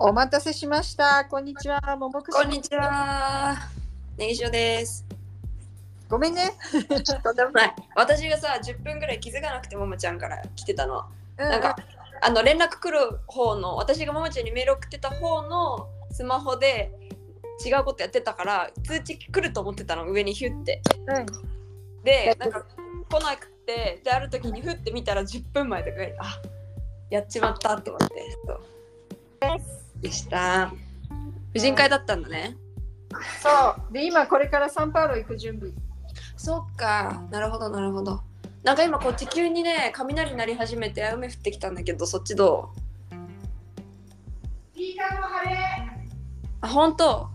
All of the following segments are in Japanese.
お待たせしました。こんにちは。ももくこんにちは。ネギ塩です。ごめんね。とんでもない。私がさ、10分ぐらい気づかなくてももちゃんから来てたの。なんか、あの連絡来る方の、私がももちゃんにメール送ってた方のスマホで違うことやってたから、通知来ると思ってたの、上にヒュって。うん、で、なんか来なくて、で、ある時にふって見たら10分前とかに、あやっちまったと思って。そうでした。婦人会だったんだね。そう。で、今これからサンパウロ行く準備。そっか、なるほどなるほど。なんか今こっち急にね、雷鳴り始めて雨降ってきたんだけど、そっちどう？あ、本当？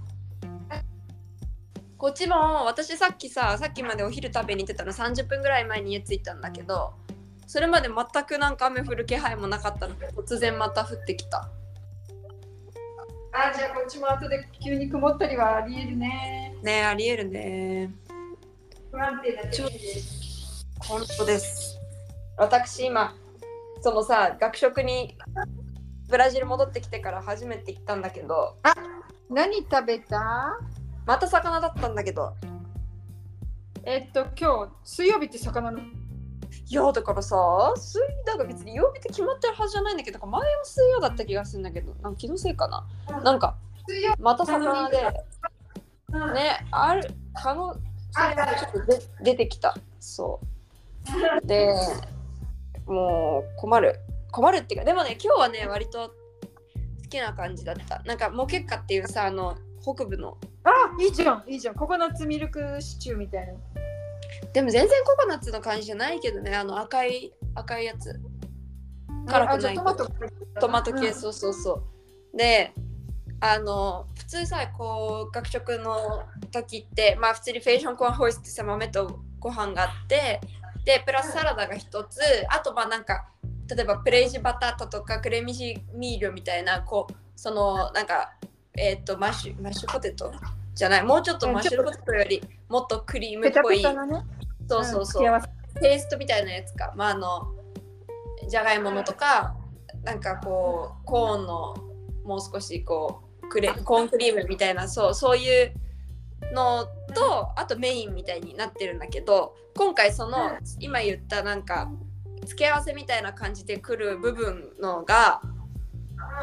こっちも私さっきさ、さっきまでお昼食べに行ってたの30分ぐらい前に家着いたんだけど、それまで全くなんか雨降る気配もなかったので、突然また降ってきた。あ、じゃあこっちも後で急に曇ったりはありえるね。ねえ、ありえるね。不安定な天気です。本当です。私今、そのさ、学食にブラジル戻ってきてから初めて行ったんだけど、何食べた？また魚だったんだけどえっと、今日、水曜日って魚の。いやだからさ水だから別に曜日って決まってるはずじゃないんだけど前も水曜だった気がするんだけどなんか気のせいかな？なんかまた魚で日。ねある可能性がちょっとで出てきた。そう。でもう困る。困るっていうかでもね今日はね割と好きな感じだった。なんかモケッカっていうさあの北部の。あ、いいじゃん、いいじゃん。ココナッツミルクシチューみたいな。でも全然ココナッツの感じじゃないけどね。あの赤い赤いやつ。辛あ、くない。トマト。トマト系、うん。そうそうそう。であの普通さこう学食の時ってまあ普通にフェーションコーンホイスってさ豆とご飯があってでプラスサラダが一つ。あとまあなんか例えばプレージバタタとかクレミジミールみたいなこうそのなんかえっ、とマッシュマッシュポテトじゃない。もうちょっとマッシュポテトよりもっとクリームっぽい。そうそうそう。ペーストみたいなやつか、まあ、あのじゃがいものとかなんかこうコーンのもう少しこうクレコーンクリームみたいなそうそういうのとあとメインみたいになってるんだけど今回その今言ったなんか付け合わせみたいな感じでくる部分のが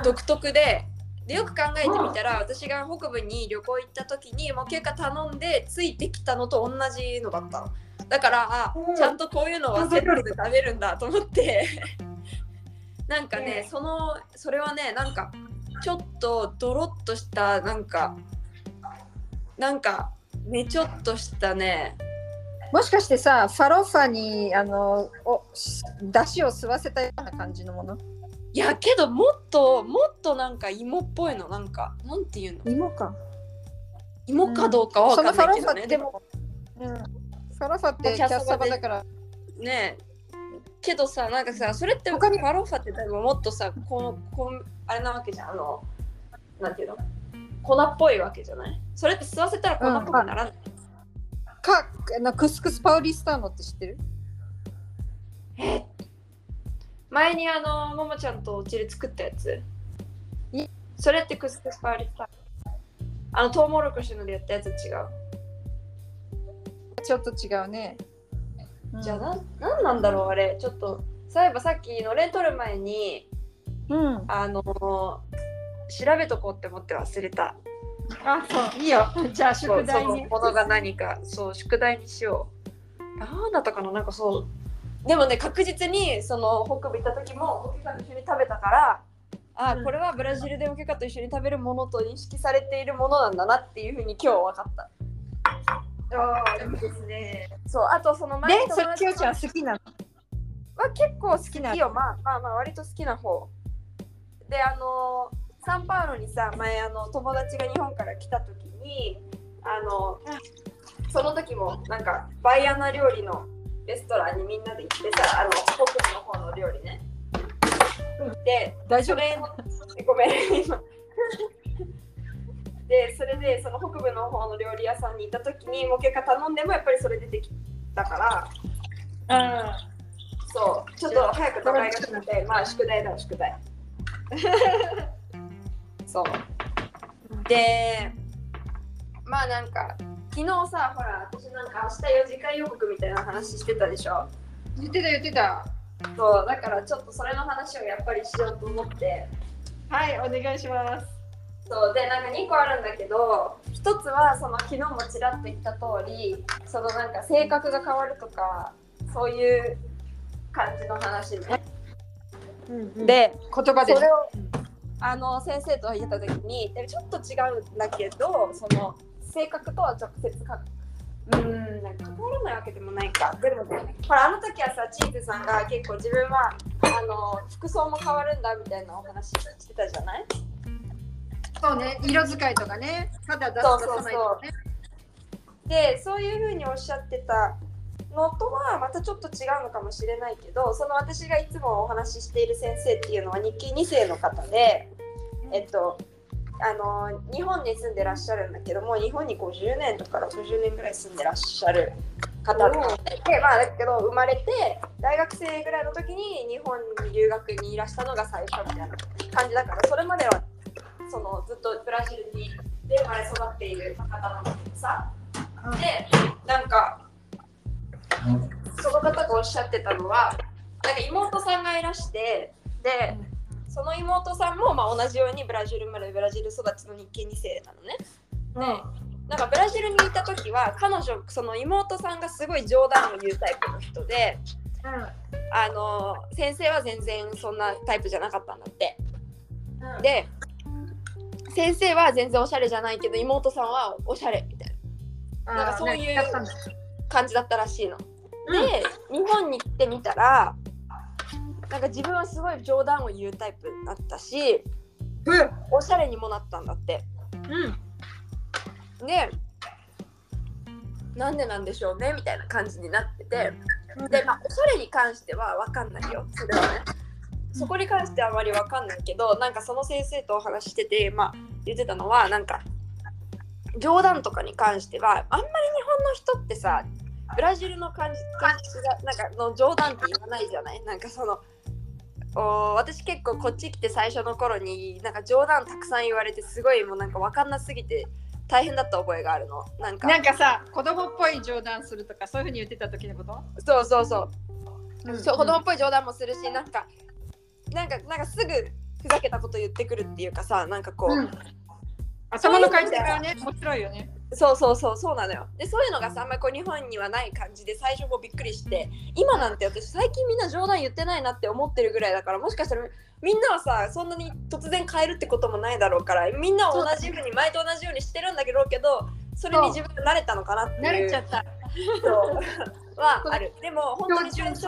独特ででよく考えてみたら私が北部に旅行行った時にもう結果頼んでついてきたのと同じのだったの。だからあうん。ちゃんとこういうのはセットで食べるんだと思って。なんかねねそのそれはねなんかちょっとドロッとしたなんかなんかねちょっとしたね。もしかしてさ、ファロファにあのおだしを吸わせたような感じのもの？いやけどもっともっとなんか芋っぽいのなんかなんていうの？芋か。芋かどうかはかんないけどね、うん、ファロファってキャッサバだから。ねけどさなんかさそれってフ他にァロファって多分もっとさこのこんあれなわけじゃん。あのなんていうの？粉っぽいわけじゃない？それって吸わせたら粉っぽくならない、かあのクスクスパウリスターノって知ってる？え前にあのももちゃんとお家で作ったやつ。いそれってクスクスパーリ。スタあのトウモロコシのでやったやつ違う、ちょっと違うね。うん。じゃあななんなんだろうあれ。ちょっとそういえばさっきのれん取る前にうん。あの調べとこうって思って忘れた。あ、そう、いいよ。じゃあ宿題ね。そのものが何か。そう宿題にしよう。ああだったかな？なんかそうでもね確実にその北部行った時もおけかと一緒に食べたからあ、うん。これはブラジルでおけかと一緒に食べるものと認識されているものなんだなっていうふうに今日分かった。ああ、いいですね。そうあとそので前、それきよちゃん好きなの？は結構好ききなよまあまあまあ割と好きな方。であのサンパウロにさ前あの友達が日本から来た時にあのその時もなんかバイアナ料理のレストランにみんなで行ってさあの北部の方の料理ね。で大丈夫？ごめん今。でそれでその北部の方の料理屋さんに行った時にもう結果頼んでもやっぱりそれ出てきたから。あそう、ちょっと早く食べがしたので、まあ宿題だ、宿題。そう。でまあなんか昨日さほら私なんか明日4次会予告みたいな話してたでしょ？言ってた言ってた。そうだからちょっとそれの話をやっぱりしようと思ってはい、お願いします。そうでなんか2個あるんだけど1つはその昨日もちらっと言った通りそのなんか性格が変わるとかそういう感じの話ね。うん、で言葉でそれをあの先生と言った時にでちょっと違うんだけどその性格とは直接かうーんなんか関わらないわけでもないか。でもほらあの時はさチーズさんが結構自分はあの服装も変わるんだみたいなお話してたじゃない？そうね、色使いとかね、肌出すそうそうそう出さないとかね。でそういうふうにおっしゃってたのとはまたちょっと違うのかもしれないけどその私がいつもお話ししている先生っていうのは日系2世の方でえっとあの日本に住んでらっしゃるんだけども日本に50年とか60年ぐらい住んでらっしゃる方ででまあだけど生まれて大学生ぐらいの時に日本に留学にいらしたのが最初みたいな感じだからそれまではそのずっとブラジルにで生まれ育っている方なんだけどさでなんかその方がおっしゃってたのはなんか妹さんがいらしてでその妹さんもまあ同じようにブラジル生まれブラジル育ちの日系2世なのね。でなんかブラジルにいた時は彼女その妹さんがすごい冗談を言うタイプの人であの先生は全然そんなタイプじゃなかったんだって。で先生は全然おしゃれじゃないけど妹さんはおしゃれみたいな。なんかそういう感じだったらしいの。で日本に来てみたらなんか自分はすごい冗談を言うタイプだったしうんおしゃれにもなったんだって。うん。でなんでなんでしょうねみたいな感じになってて。で、まあ、おしゃれに関しては分かんないよそれはね。そこに関してはあまり分かんないけどなんかその先生とお話ししてて、まあ、言ってたのはなんか冗談とかに関してはあんまり日本の人ってさブラジルの感じ感じがなんかの冗談って言わないじゃない？なんかそのお私結構こっち来て最初の頃になんか冗談たくさん言われてすごいもうなんか分かんなすぎて大変だった覚えがあるの。なんか。なんかさ、子供っぽい冗談するとか、そういうふうに言ってた時のこと？そうそうそう。うんそう子供っぽい冗談もするしなんかなんかなんかすぐふざけたこと言ってくるっていうかさなんかこう、うん。頭の回転がね、面白いよね。そうそうそうそうなのよ。でそういうのがさあんまりこう日本にはない感じで最初もびっくりして今なんて私最近みんな冗談言ってないなって思ってるぐらいだからもしかしたらみんなはさそんなに突然変えるってこともないだろうからみんなは同じように前と同じようにしてるんだけどけどそれに自分が慣れたのかなっていう。慣れちゃった。はある。でも本当に最初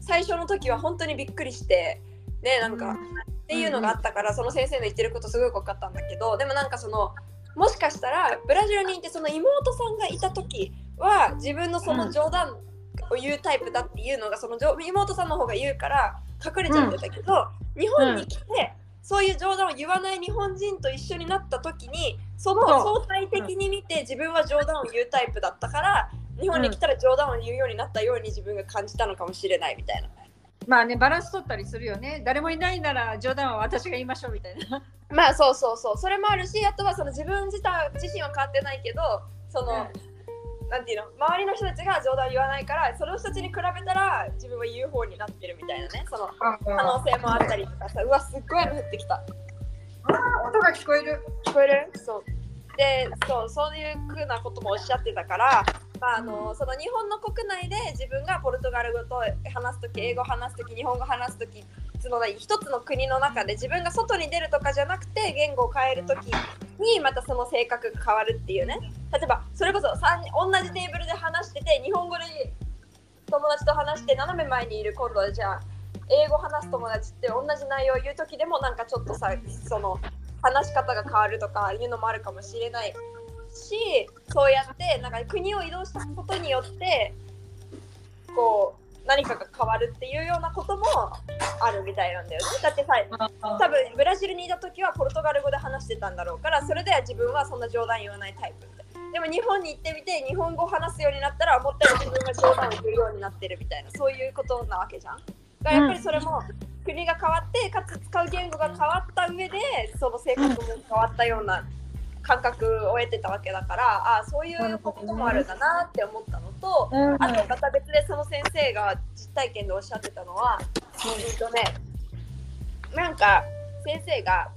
最初の時は本当にびっくりしてねなんか、うん。っていうのがあったから、その先生の言ってることすごい分かったんだけどでもなんかそのもしかしたらブラジルにいてその妹さんがいた時は自分のその冗談を言うタイプだっていうのがそのじょ妹さんの方が言うから隠れちゃってたけど、日本に来て、そういう冗談を言わない日本人と一緒になった時にその相対的に見て自分は冗談を言うタイプだったから日本に来たら冗談を言うようになったように自分が感じたのかもしれないみたいな。まあね、バランス取ったりするよね。誰もいないなら冗談は私が言いましょうみたいな。まあそうそうそう。それもあるしあとはその自分自体自身は変わってないけどその、なんていうの？周りの人たちが冗談を言わないからその人たちに比べたら自分は言う方になってるみたいなね。その可能性もあったりとかさ。うわすっごい雨降ってきた。音が聞こえる。聞こえる？そう。でそうそういうふうなこともおっしゃってたから、まあ、のその日本の国内で自分がポルトガル語と話す時英語話す時日本語話す時その一つの国の中で自分が外に出るとかじゃなくて言語を変える時にまたその性格が変わるっていうね。例えばそれこそ同じテーブルで話してて日本語で友達と話して斜め前にいる今度はじゃあ英語話す友達って同じ内容を言う時でもなんかちょっとさその話し方が変わるとかいうのもあるかもしれない。しそうやってなんか国を移動したことによってこう何かが変わるっていうようなこともあるみたいなんだよね。だってさ多分ブラジルにいた時はポルトガル語で話してたんだろうからそれでは自分はそんな冗談言わないタイプみたいでも日本に行ってみて日本語を話すようになったら思ったより自分が冗談を言うようになってるみたいなそういうことなわけじゃん。だからやっぱりそれも国が変わってかつ使う言語が変わった上でその性格も変わったような感覚を得てたわけだからああそういうこともあるんだなって思ったのと、うんあとまた別でその先生が実体験でおっしゃってたのは、うんとね、なんか先生が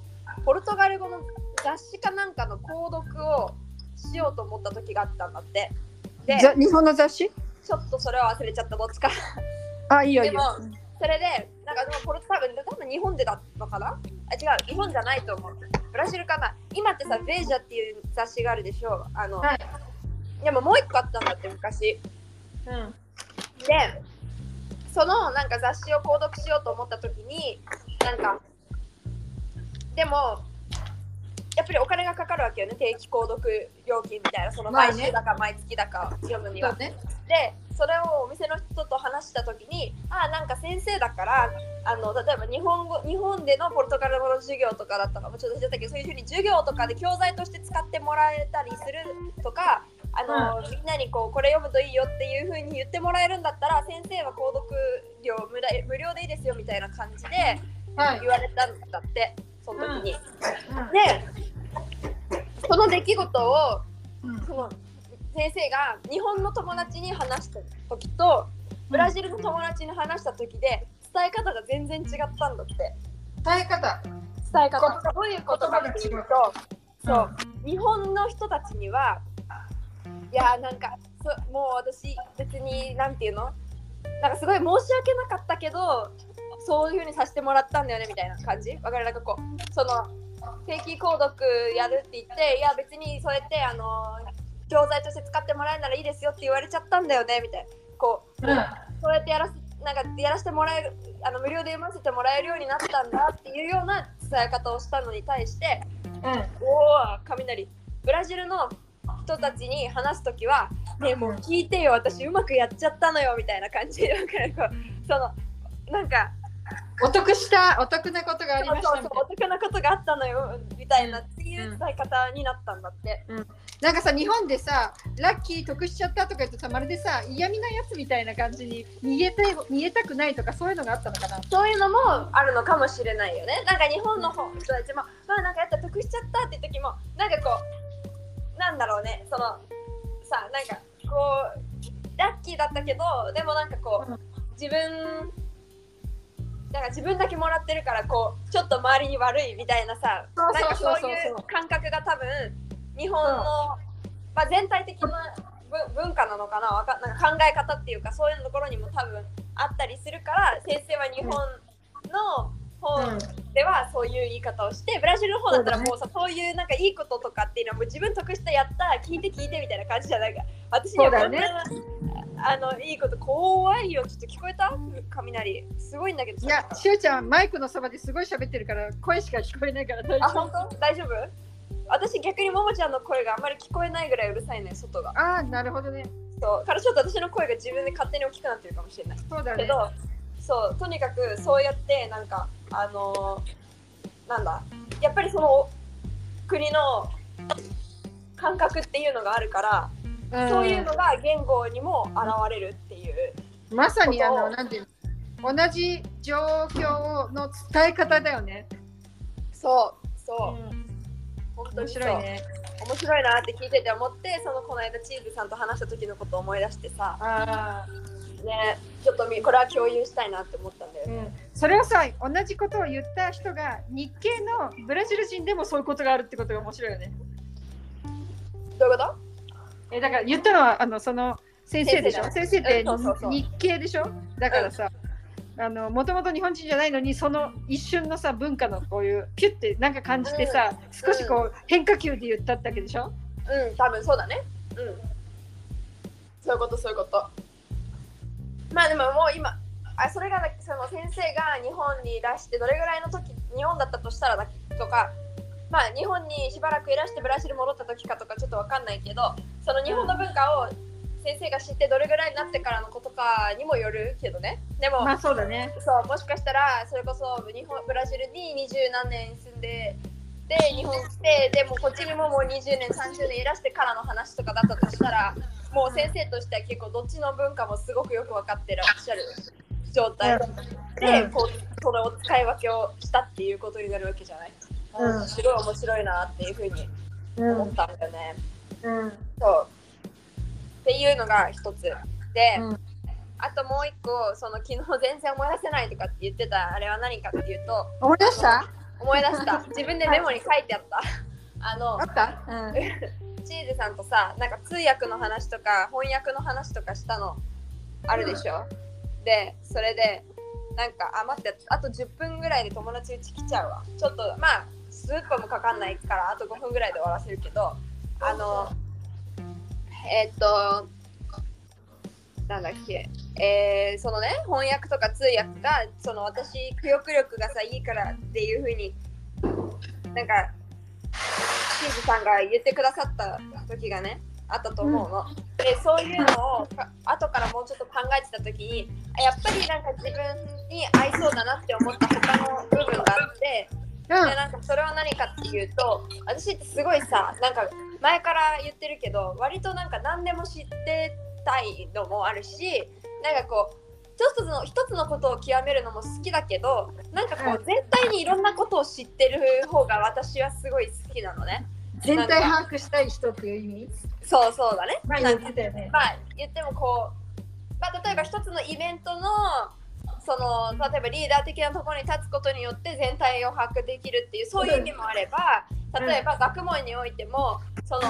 ポルトガル語の雑誌かなんかの購読をしようと思った時があったんだって。で、ざ日本の雑誌？ちょっとそれは忘れちゃったどっちか。あいいよいいよでもそれで、なんかでもポルト多分多分日本でだったのかな？あ違う、日本じゃないと思う。ブラジルかな？今ってさ、ベージャっていう雑誌があるでしょ？あの、はい。でももう一個あったんだって昔。うん。で、そのなんか雑誌を購読しようと思った時に、なんか、でも、やっぱりお金がかかるわけよね、定期購読料金みたいな、その毎週だか毎月だか読むには。ね。でそれをお店の人と話した時にあなんか先生だからあの例えば日本語日本でのポルトガル語の授業とかだったかもちょっと忘れたけどそういうふうに授業とかで教材として使ってもらえたりするとかあの、みんなにこうこれ読むといいよっていうふうに言ってもらえるんだったら先生は購読料無駄無料でいいですよみたいな感じではい。言われたんだってその時に。うん。でその出来事をうん。その先生が日本の友達に話した時とブラジルの友達に話した時で伝え方が全然違ったんだって。伝え方。伝え方。どういう。ことかっていうとそう。日本の人たちにはいやなんかそもう私別になんていうの？なんかすごい申し訳なかったけどそういうふうにさせてもらったんだよねみたいな感じ？わかる？なんかこうその定期購読やるって言っていや別にそうやってあの教材として使ってもらえるならいいですよって言われちゃったんだよねみたいな。こう、うん。そうやってやらせなんかやらせてもらえるあの無料で読ませてもらえるようになったんだっていうような伝え方をしたのに対してうん。おお雷ブラジルの人たちに話す時は「ねえもう聞いてよ私うまくやっちゃったのよ」みたいな感じでなんかこうそのなんかお得したお得なことがありましたそうそうお得なことがあったのよみたいなっていう伝え方になったんだって。ななんかさ日本でさラッキー得しちゃったとか言うとさまるでさ嫌味なやつみたいな感じに逃げたい逃げたくないとかそういうのがあったのかな。そういうのもあるのかもしれないよね。なんか日本の方人たちも、まあなんかやったら得しちゃったって時も、なんかこう、なんだろうね、その、さ、なんかこう、ラッキーだったけど、でもなんかこうん。う、自分、なんか自分だけもらってるから、こう、ちょっと周りに悪いみたいなさ、そうなんかそういう感覚が多分、日本の、まあ全体的な文文化なのかなわかなんか考え方っていうか、そういうところにも多分あったりするから、先生は日本の方、うんではそういう言い方をしてブラジルの方だったらもうさそういうなんかいいこととかっていうのはもう自分得したやった聞いて聞いてみたいな感じじゃないか。私にはこんな、あのいいこと怖いよ。ちょっと聞こえた？雷。すごいんだけど。いやしゅうちゃんマイクのそばですごい喋ってるから声しか聞こえないから大あ丈夫。本当？大丈夫？私逆にももちゃんの声があんまり聞こえないぐらいうるさいね外が。ああなるほどね。そう。からちょっと私の声が自分で勝手に大きくなってるかもしれない。そうだね。けどそう。とにかくそうやってなんかあのーなんだ？やっぱりその国の感覚っていうのがあるから、んそういうのが言語にも現れるっていう。まさにあのなんていうの同じ状況の伝え方だよね、そうそう、本当面にそう。白いね。面白いなって聞いてて思ってそのこの間チーズさんと話した時のことを思い出してさ。あねちょっとみこれは共有したいなって思ったんだよー、ね、うん、それをさ同じことを言った人が日系のブラジル人でもそういうことがあるってことが面白いよね。どういうこと？えだから言ったのはあのその先生でしょ？先先生って日系でしょ？だからさ、あのもともと日本人じゃないのにその一瞬のさ文化のこういうピュってなんか感じてさ、少しこう変化球で言ったってわけでしょ？うん、多分そうだね。うん。そういうこと、そういうこと。まあでももう今、あそれがその先生が日本にいらしてどれぐらいの時、日本だったとしたらだとか、まあ日本にしばらくいらしてブラジル戻った時かとかちょっとわかんないけど、その日本の文化を先生が知ってどれぐらいになってからのことかにもよるけどね。でも、まあそうだね。そうもしかしたらそれこそ日本ブラジルに二十何年住んでで日本来てでもこっちにももう20年30年いらしてからの話とかだったとしたらもう先生としては結構どっちの文化もすごくよく分かってらっしゃる状態。で、うん。こうそれを使い分けをしたっていうことになるわけじゃない、うん面白い面白いなっていうふうにうん思ったんだよね、うんそう。っていうのが一つ。で、うん。あともう一個その昨日全然思い出せないとかって言ってたあれは何かっていうと思い出した？思い出した。自分でメモに書いてあった。あのあった？うん。チーズさんとさなんか通訳の話とか翻訳の話とかしたの。あるでしょ、でそれでなんかあ待ってあと10分ぐらいで友達うち来ちゃうわ。ちょっとまあ数分もかかんないからあと5分ぐらいで終わらせるけどあのえーっとなんだっけえーそのね翻訳とか通訳がその私記憶力がさいいからっていう風になんかチーズさんが言ってくださった時がねあったと思うの。でそういうのをか後からもうちょっと考えてた時にあやっぱりなんか自分に合いそうだなって思った他の部分があってでなんかそれは何かっていうと私ってすごいさなんか前から言ってるけど割となんか何でも知ってたいのもあるしなんかこう一つの一つのことを極めるのも好きだけどなんかこう全体にいろんなことを知ってる方が私はすごい好きなのね。全体把握したい人っていう意味？そうそうだね。まあ言ってねまあ言ってもこう、まあ、例えば一つのイベントのその例えばリーダー的なところに立つことによって全体を把握できるっていうそういう意味もあれば例えば学問においてもその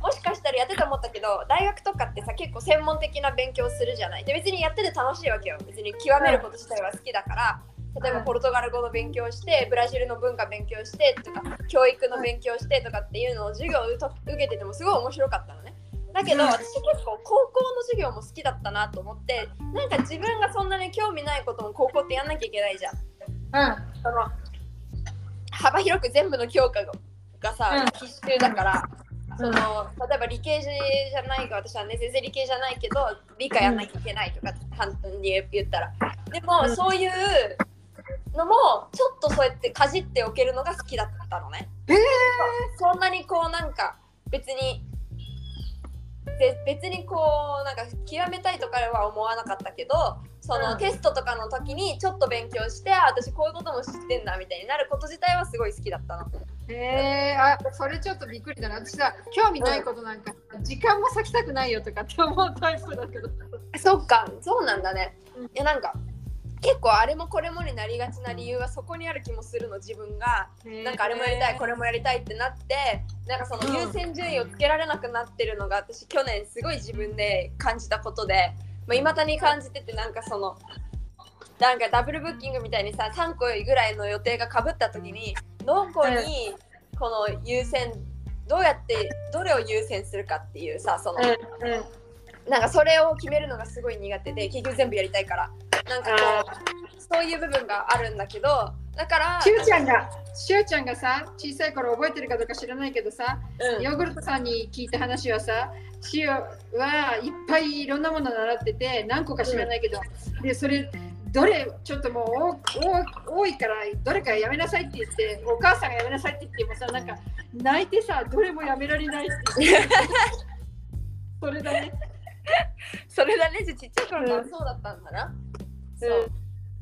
もしかしたらやってて思ったけど大学とかってさ結構専門的な勉強するじゃない。で別にやってて楽しいわけよ。別に極めること自体は好きだから。例えばポルトガル語の勉強してブラジルの文化勉強してとか教育の勉強してとかっていうのを授業を受けててもすごい面白かったのねだけどうん私結構高校の授業も好きだったなと思ってなんか自分がそんなに興味ないことも高校ってやんなきゃいけないじゃん。うん。その幅広く全部の教科がさ、うん。必修だから、うん。その例えば理系じゃないか私はね全然理系じゃないけど理科やんなきゃいけないとか簡単に言ったら。でも、うん。そういうのもちょっとそうやってかじっておけるのが好きだったのね、えー。そんなにこうなんか別にで別にこうなんか極めたいとかは思わなかったけどその、うん。テストとかの時にちょっと勉強してあ私こういうことも知ってんだみたいになること自体はすごい好きだったの。えー、あそれちょっとびっくりだな。私さ興味ないことなんか、時間も割きたくないよとかって思うタイプだけど。そっか。そうなんだね。うん。いやなんか結構あれもこれもになりがちな理由はそこにある気もするの自分が。なんかあれもやりたいこれもやりたいってなってなんかその優先順位をつけられなくなってるのが私去年すごい自分で感じたことで。いまだに感じててなんかそのなんかダブルブッキングみたいにさ3個ぐらいの予定がかぶった時にどこにこの優先どうやってどれを優先するかっていうさそのなんかそれを決めるのがすごい苦手で結局全部やりたいから。なんかこうそういう部分があるんだけどだからしゅうちゃんがしゅうちゃんがさ小さい頃覚えてるかどうか知らないけどさうん。ヨーグルトさんに聞いた話はさ、シオはいっぱいいろんなもの習ってて、何個か知らないけど、で、それ、どれ、ちょっともう多多いから、どれかやめなさいって言って、お母さんがやめなさいって言ってもさ、なんか泣いてさ、どれもやめられないって言って。それだね。それだねちっちゃい頃からうん。そうだったんだな、そう。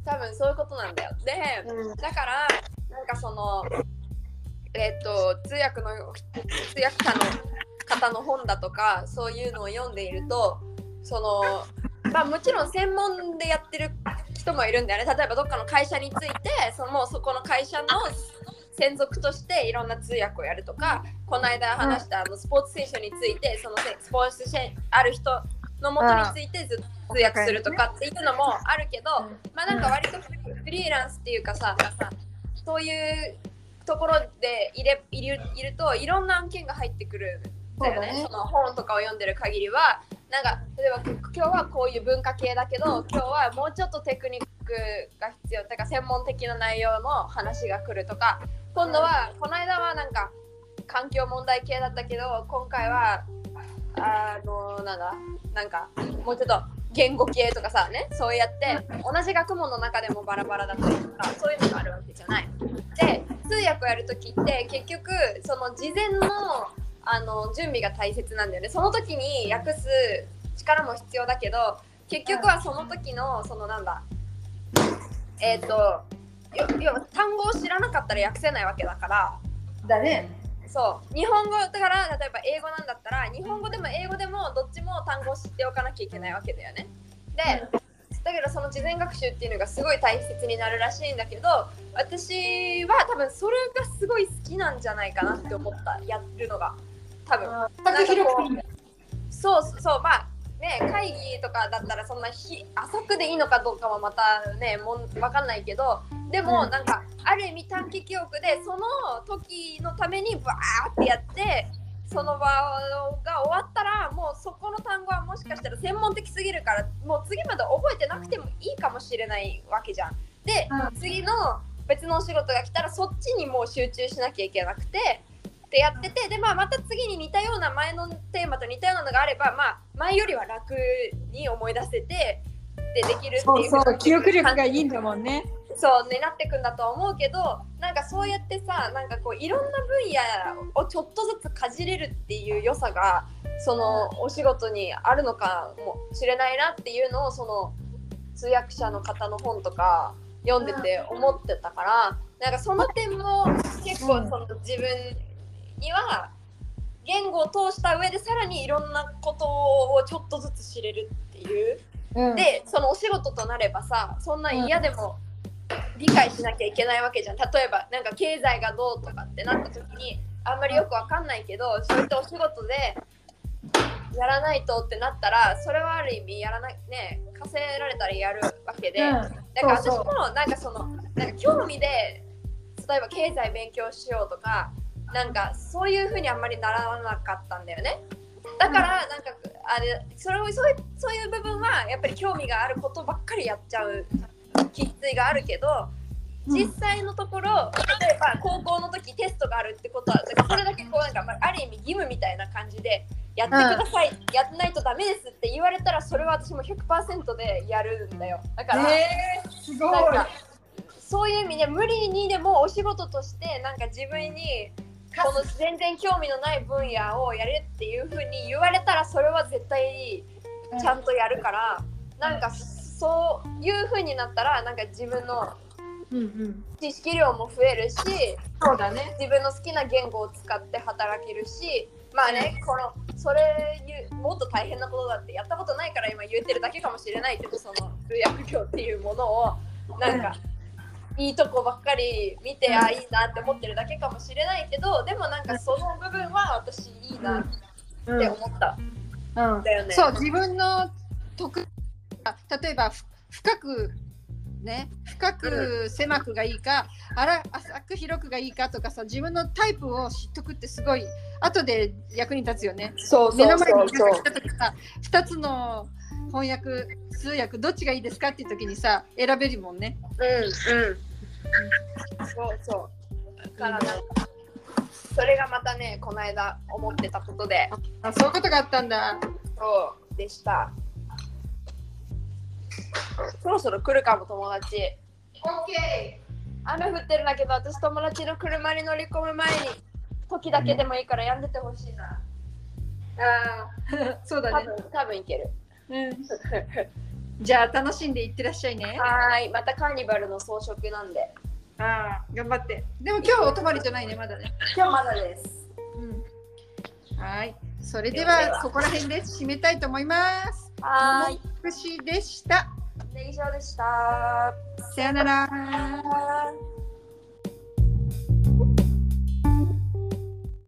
多分そういうことなんだよ。で、うん。だからなんかそのえっ、と通訳の通訳者の方の本だとかそういうのを読んでいるとそのまあもちろん専門でやってる人もいるんだよね。例えばどっかの会社についてそのもうそこの会社の専属としていろんな通訳をやるとかこの間話したあのスポーツ選手についてそのスポーツ選ある人のもとについてずっと通訳するとかっていうのもあるけど、まあなんか割とフリーランスっていうかさそういうところでいれいるいるといろんな案件が入ってくるんだよね。ね。その本とかを読んでる限りは。なんか例えば今日はこういう文化系だけど今日はもうちょっとテクニックが必要だから専門的な内容の話が来るとか今度はこの間はなんか環境問題系だったけど今回はあのなんだなんかもうちょっと言語系とかさねそうやって同じ学問の中でもバラバラだったりとかそういうのがあるわけじゃない。で通訳をやる時って結局その事前のあの準備が大切なんだよねその時に訳す力も必要だけど結局はその時のそのなんだえっ、とよ要は単語を知らなかったら訳せないわけだから。だね。そう。日本語だから例えば英語なんだったら日本語でも英語でもどっちも単語を知っておかなきゃいけないわけだよね。でだけどその事前学習っていうのがすごい大切になるらしいんだけど私は多分それがすごい好きなんじゃないかなって思ったやるのが。多分。そうそうまあね会議とかだったらそんなひ浅くでいいのかどうかはまたねもん分かんないけどでもうんなんか、ある意味短期記憶でその時のためにバーってやってその場が終わったらもうそこの単語はもしかしたら専門的すぎるからもう次まで覚えてなくてもいいかもしれないわけじゃん。で、うん次の別のお仕事が来たらそっちにもう集中しなきゃいけなくてってやっててで、まあ、また次に似たような前のテーマと似たようなのがあれば、まあ、前よりは楽に思い出せてでできるってそういうそう、記憶力がいいんだもんね。そうねなってくんだとは思うけどなんかそうやってさなんかこういろんな分野をちょっとずつかじれるっていう良さがそのお仕事にあるのかもしれないなっていうのをその通訳者の方の本とか読んでて思ってたからなんかその点も結構その自分には言語を通した上でさらにいろんなことをちょっとずつ知れるっていう。うん、でそのお仕事となればさそんな嫌でも理解しなきゃいけないわけじゃん。例えばなんか経済がどうとかってなった時にあんまりよくわかんないけどそういったお仕事でやらないとってなったらそれはある意味やらないね稼いられたらやるわけで、うん。だから私もなんかそのなんか興味で例えば経済勉強しようとかなんかそういうふうにあんまりならなかったんだよね。だからなんかあれそれをそういうそういう部分はやっぱり興味があることばっかりやっちゃう気質があるけど実際のところ例えば高校の時テストがあるってことはそれだけこうなんかまあある意味義務みたいな感じでやってください、やんないとダメですって言われたらそれは私も100%でやるんだよ。だから、えー。なんかそういう意味で無理にでもお仕事としてなんか自分にこの全然興味のない分野をやれっていうふうに言われたらそれは絶対ちゃんとやるから、なんかそういうふうになったらなんか自分のうんうん。知識量も増えるしそうだね。自分の好きな言語を使って働けるしまあねこのそれもっと大変なことだってやったことないから今言ってるだけかもしれないけどその通訳業っていうものをなんかいいとこばっかり見てあいいなって思ってるだけかもしれないけどでもなんかその部分は私いいなっうんて思ったうんだよね。そう自分の得例えばふ深くね深く狭くがいいか、あら浅く広くがいいかとかさ自分のタイプを知っとくってすごい後で役に立つよね。そう目のそうそう前に来た時さ2つの翻訳通訳どっちがいいですかっていう時にさ選べるもんね。うんうんそうそうだからなんかそれがまたねこの間思ってたことであそういうことがあったんだ。そうでしたそろそろ来るかも友達 OK! 雨降ってるんだけど私友達の車に乗り込む前に時だけでもいいからやんでてほしいなあー そうだね。多分多分いけるうん、じゃあ楽しんでいってらっしゃいね。はーいまたカーニバルの装飾なんでああ頑張って。でも今日お泊まりじゃないねまだね。今日まだですうん、はい。それではここら辺で締めたいと思います。はーい福士でした。以上でしたさよなら。